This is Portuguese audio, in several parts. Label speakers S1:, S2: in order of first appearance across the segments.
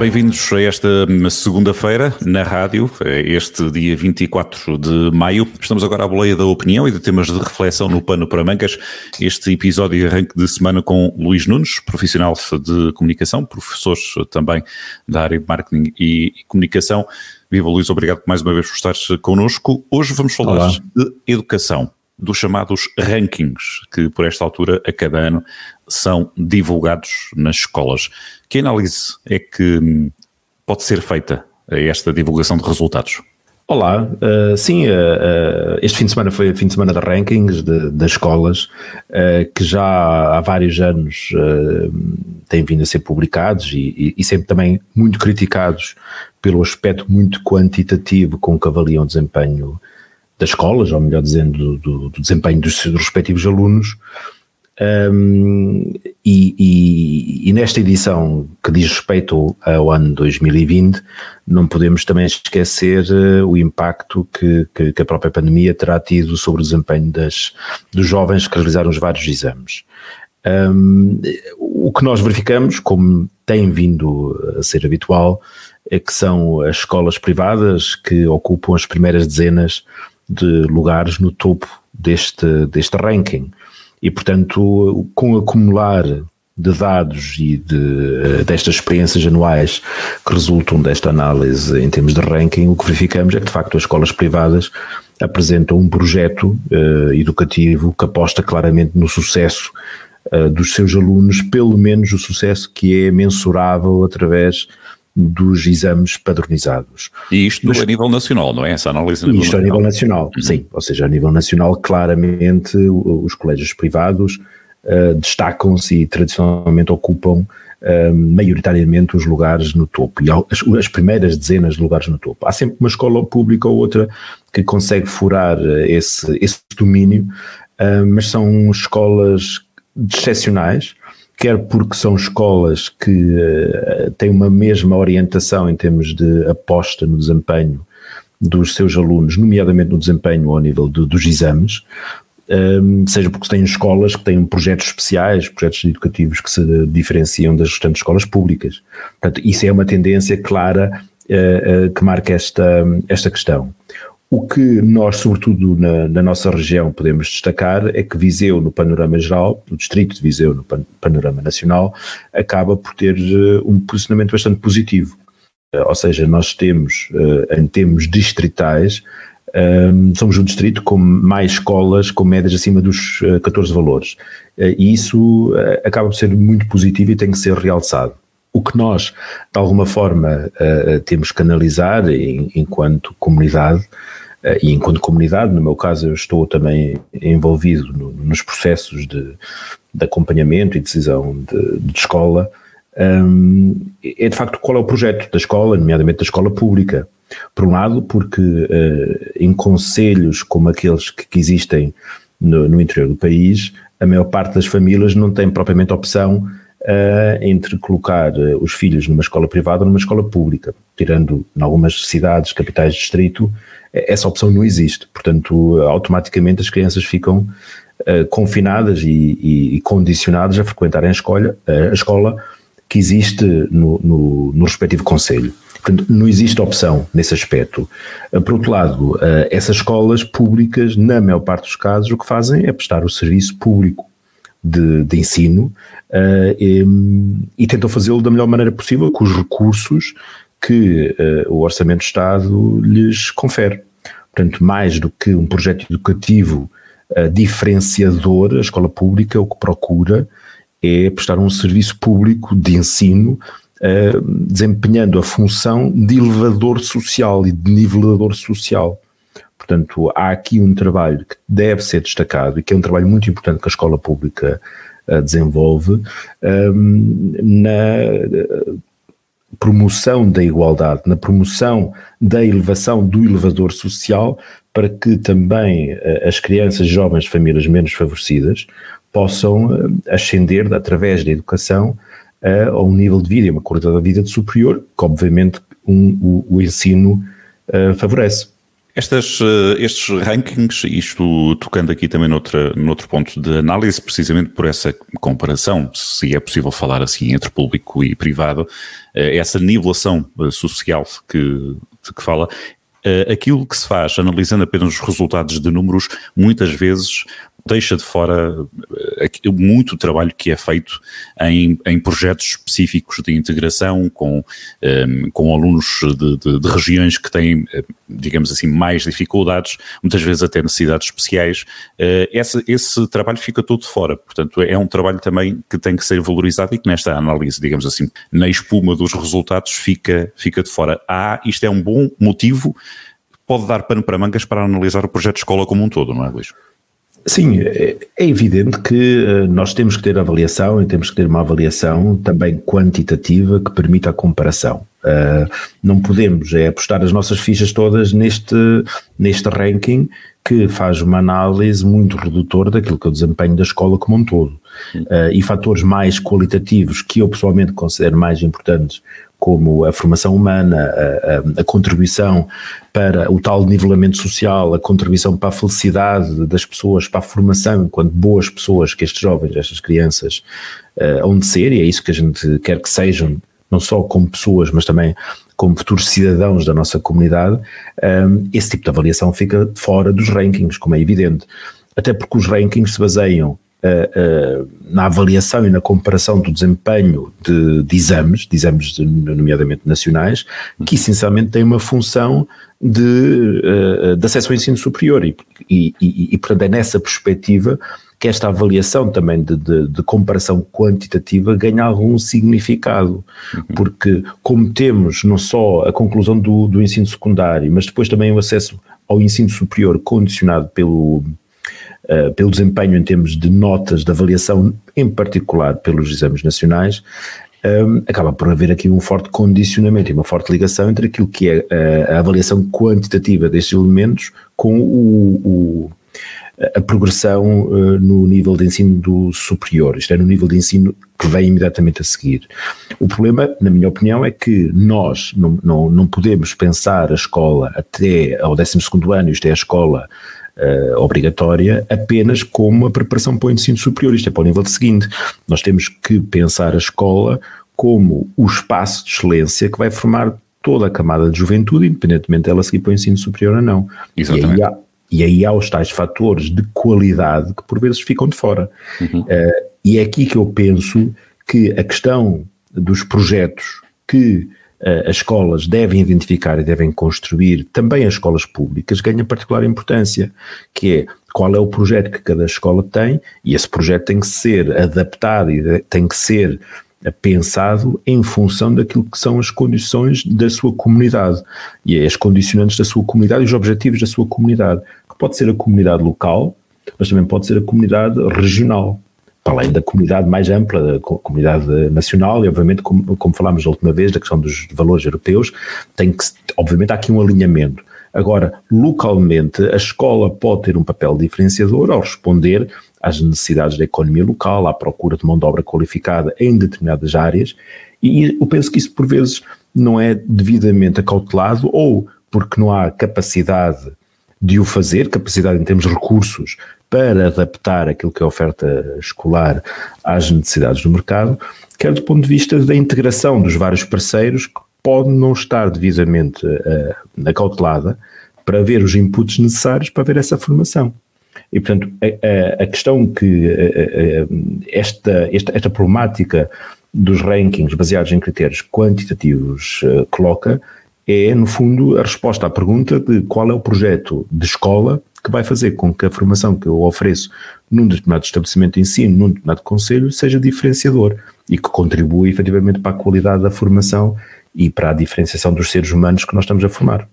S1: Bem-vindos a esta segunda-feira na rádio, este dia 24 de maio. Estamos agora à boleia da opinião e de temas de reflexão no pano para mangas. Este episódio de arranque de semana com Luís Nunes, profissional de comunicação, professor também da área de marketing e comunicação. Viva Luís, obrigado mais uma vez por estares connosco. Hoje vamos falar Olá. de educação, dos chamados rankings, que por esta altura, a cada ano, são divulgados nas escolas. Que análise é que hum, pode ser feita a esta divulgação de resultados?
S2: Olá, uh, sim, uh, uh, este fim de semana foi o fim de semana de rankings das escolas, que já há vários anos têm vindo a ser publicados e, e, e, sempre também muito criticados pelo aspecto muito quantitativo com que avaliam o desempenho das escolas, ou melhor dizendo, do, do desempenho dos, dos respectivos alunos. Um, e, e, e, nesta edição que diz respeito ao ano 2020, não podemos também esquecer uh, o impacto que, que, que, a própria pandemia terá tido sobre o desempenho das, dos jovens que realizaram os vários exames. Um, o que nós verificamos, como tem vindo a ser habitual, é que são as escolas privadas que ocupam as primeiras dezenas de lugares no topo deste, deste ranking e, portanto, com acumular de dados e de, destas experiências anuais que resultam desta análise em termos de ranking, o que verificamos é que, de facto, as escolas privadas apresentam um projeto uh, educativo que aposta claramente no sucesso uh, dos seus alunos, pelo menos o sucesso que é mensurável através dos exames padronizados.
S1: E isto Mas, a nível nacional, não é? Essa análise
S2: a Isto a nível nacional, uhum. sim. Ou seja, a nível nacional, claramente, os colégios privados uh, destacam-se e tradicionalmente ocupam uh, maioritariamente os lugares no topo, e as, as, primeiras dezenas de lugares no topo. Há sempre uma escola pública ou outra que consegue furar esse, esse domínio, uh, mas são escolas excepcionais, quer porque são escolas que uh, têm uma mesma orientação em termos de aposta no desempenho dos seus alunos, nomeadamente no desempenho ao nível dos exames, um, ehm, seja porque têm escolas que têm projetos especiais, projetos educativos que se diferenciam das restantes escolas públicas. Portanto, isso é uma tendência clara uh, uh, que marca esta, esta questão. O que nós, sobretudo na, na, nossa região, podemos destacar é que Viseu, no panorama geral, o distrito de Viseu, no panorama nacional, acaba por ter uh, um posicionamento bastante positivo. Uh, ou seja, nós temos, uh, em termos distritais, somos o distrito com mais escolas com médias acima dos 14 valores. e isso acaba por ser muito positivo e tem que ser realçado. O que nós, de alguma forma, temos que analisar enquanto comunidade eh, e enquanto comunidade, no meu caso, eu estou também envolvido no, nos processos de, de, acompanhamento e decisão de, de escola, um, é de facto qual é o projeto da escola, nomeadamente da escola pública. Por um lado, porque em conselhos como aqueles que, que existem no, no, interior do país, a maior parte das famílias não tem propriamente opção uh, entre colocar uh, os filhos numa escola privada ou numa escola pública, tirando em algumas cidades, capitais de distrito, essa opção não existe. Portanto, automaticamente as crianças ficam uh, confinadas e, e, e, condicionadas a frequentarem a escola, a escola que existe no, no, no respectivo conselho. Portanto, não existe opção nesse aspecto. Por outro lado, essas escolas públicas, na maior parte dos casos, o que fazem é prestar o serviço público de, de ensino e, e tentam fazê-lo da melhor maneira possível, com os recursos que uh, o Orçamento do Estado lhes confere. Portanto, mais do que um projeto educativo uh, diferenciador, a escola pública o que procura é prestar um serviço público de ensino, uh, desempenhando a função de elevador social e de nivelador social. Portanto, há aqui um trabalho que deve ser destacado e que é um trabalho muito importante que a escola pública desenvolve um, na promoção da igualdade, na promoção da elevação do elevador social, para que também eh, as crianças jovens famílias menos favorecidas possam eh, ascender através da educação eh, a um nível de vida uma qualidade de vida superior, que obviamente um, o, o, ensino favorece.
S1: Estas, eh, estes rankings, isto tocando aqui também noutra, noutro ponto de análise, precisamente por essa comparação, se é possível falar assim, entre público e privado, eh, essa nivelação eh, social que, de que fala, aquilo que se faz analisando apenas os resultados de números, muitas vezes deixa de fora eh, muito trabalho que é feito em, em projetos específicos de integração com, um, ehm, com alunos de, de, de, regiões que têm, eh, digamos assim, mais dificuldades, muitas vezes até necessidades especiais. Uh, esse, esse trabalho fica todo fora. Portanto, é um trabalho também que tem que ser valorizado e que nesta análise, digamos assim, na espuma dos resultados, fica, fica de fora. Ah, isto é um bom motivo, pode dar pano para mangas para analisar o projeto de escola como um todo, não é, Luís?
S2: Sim, é, é evidente que eh, nós temos que ter avaliação e temos que ter uma avaliação também quantitativa que permita a comparação. Uh, não podemos é apostar as nossas fichas todas neste, neste ranking que faz uma análise muito redutora daquilo que é o desempenho da escola como um todo. Uh, e fatores mais qualitativos que eu pessoalmente considero mais importantes, como a formação humana, a, a, a, contribuição para o tal nivelamento social, a contribuição para a felicidade das pessoas, para a formação enquanto boas pessoas que estes jovens, estas crianças uh, hão de ser, e é isso que a gente quer que sejam, não só como pessoas, mas também como futuros cidadãos da nossa comunidade, um, esse tipo de avaliação fica fora dos rankings, como é evidente. Até porque os rankings se baseiam uh, na avaliação e na comparação do desempenho de, de exames, de exames de, nomeadamente nacionais, que essencialmente têm uma função de, uh, de acesso ao ensino superior. E, e, e, e, portanto é nessa perspectiva que esta avaliação também de, de, de, comparação quantitativa ganha algum significado, porque como temos não só a conclusão do, do ensino secundário, mas depois também o acesso ao ensino superior condicionado pelo, uh, pelo desempenho em termos de notas de avaliação, em particular pelos exames nacionais, um, ehm, acaba por haver aqui um forte condicionamento e uma forte ligação entre aquilo que é a, eh, a avaliação quantitativa destes elementos com o, o a progressão uh, no nível de ensino do superior, isto é, no nível de ensino que vem imediatamente a seguir. O problema, na minha opinião, é que nós não, não, não podemos pensar a escola até ao 12 ano, isto é, a escola uh, obrigatória apenas como a preparação para o ensino superior, isto é para o nível seguinte. Nós temos que pensar a escola como o espaço de excelência que vai formar toda a camada de juventude, independentemente dela seguir para o ensino superior ou não.
S1: Exatamente.
S2: E aí há, e aí há os tais fatores de qualidade que por vezes ficam de fora. Uhum. Uh, e é aqui que eu penso que a questão dos projetos que as escolas devem identificar e devem construir, também as escolas públicas, ganha particular importância, que é qual é o projeto que cada escola tem, e esse projeto tem que ser adaptado e tem que ser pensado em função daquilo que são as condições da sua comunidade. E é as condicionantes da sua comunidade e os objetivos da sua comunidade, que pode ser a comunidade local, mas também pode ser a comunidade regional para além da comunidade mais ampla, da comunidade nacional, e obviamente, como, como falámos da última vez, da questão dos valores europeus, tem que, obviamente, há aqui um alinhamento. Agora, localmente, a escola pode ter um papel diferenciador ao responder às necessidades da economia local, à procura de mão de obra qualificada em determinadas áreas, e eu penso que isso, por vezes, não é devidamente acautelado ou porque não há capacidade de o fazer, capacidade em termos de recursos para adaptar aquilo que é a oferta escolar às necessidades do mercado, quer do ponto de vista da integração dos vários parceiros que pode não estar devidamente uh, acautelada para ver os inputs necessários para ver essa formação. E, portanto, a, a, a questão que a, esta, esta, esta problemática dos rankings baseados em critérios quantitativos uh, coloca é, no fundo, a resposta à pergunta de qual é o projeto de escola que vai fazer com que a formação que eu ofereço num determinado estabelecimento de ensino, num determinado conselho, seja diferenciador e que contribua efetivamente para a qualidade da formação e para a diferenciação dos seres humanos que nós estamos a formar.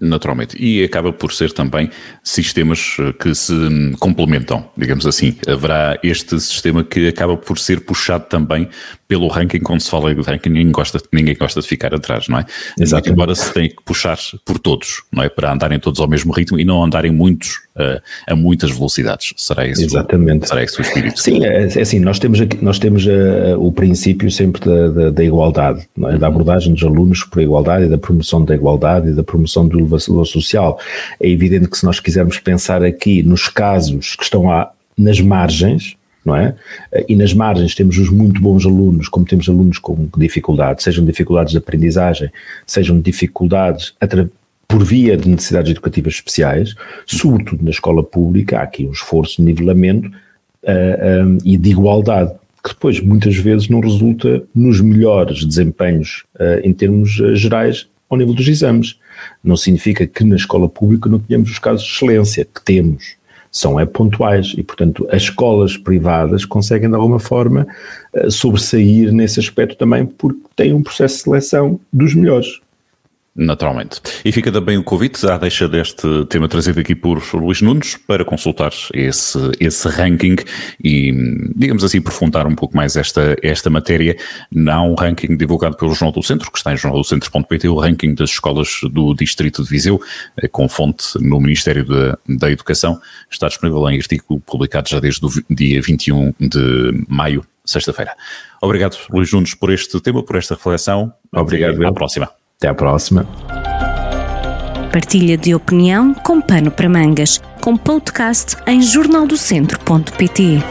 S1: Naturalmente. E acaba por ser também sistemas eh, que se complementam, digamos assim. Haverá este sistema que acaba por ser puxado também pelo ranking, quando se fala do ranking, ninguém gosta, ninguém gosta de ficar atrás, não é? Exato. Embora se tenha que puxar por todos, não é? Para andarem todos ao mesmo ritmo e não andarem muitos uh, a muitas velocidades. Será isso?
S2: Exatamente.
S1: Será esse o espírito?
S2: Sim, é, é assim, nós temos, aqui, nós temos uh, o princípio sempre da, da, da igualdade, é? da abordagem dos alunos por igualdade e da promoção da igualdade e da promoção do elevador social. É evidente que se nós quisermos pensar aqui nos casos que estão lá nas margens, não é? E nas margens temos os muito bons alunos, como temos alunos com dificuldades, sejam dificuldades de aprendizagem, sejam dificuldades por via de necessidades educativas especiais, sobretudo na escola pública, há aqui um esforço de nivelamento uh, eh, um, eh, e de igualdade, que depois muitas vezes não resulta nos melhores desempenhos uh, em termos uh, gerais ao nível dos exames. Não significa que na escola pública não tenhamos os casos de excelência, que temos, são é pontuais e, portanto, as escolas privadas conseguem de alguma forma sobressair nesse aspecto também porque têm um processo de seleção dos melhores.
S1: Naturalmente. E fica também o convite à deixa deste tema trazido aqui por Luís Nunes para consultar esse, esse ranking e, digamos assim, aprofundar um pouco mais esta, esta matéria. Há um ranking divulgado pelo Jornal do Centro, que está em jornaldocentro.pt, o ranking das escolas do Distrito de Viseu, eh, com fonte no Ministério da, da Educação. Está disponível em artigo publicado já desde o dia 21 de maio, sexta-feira. Obrigado, Luís Nunes, por este tema, por esta reflexão.
S2: Obrigado.
S1: Até à próxima.
S2: Até à próxima.
S3: Partilha de opinião com pano para mangas, com podcast em jornaldocentro.pt.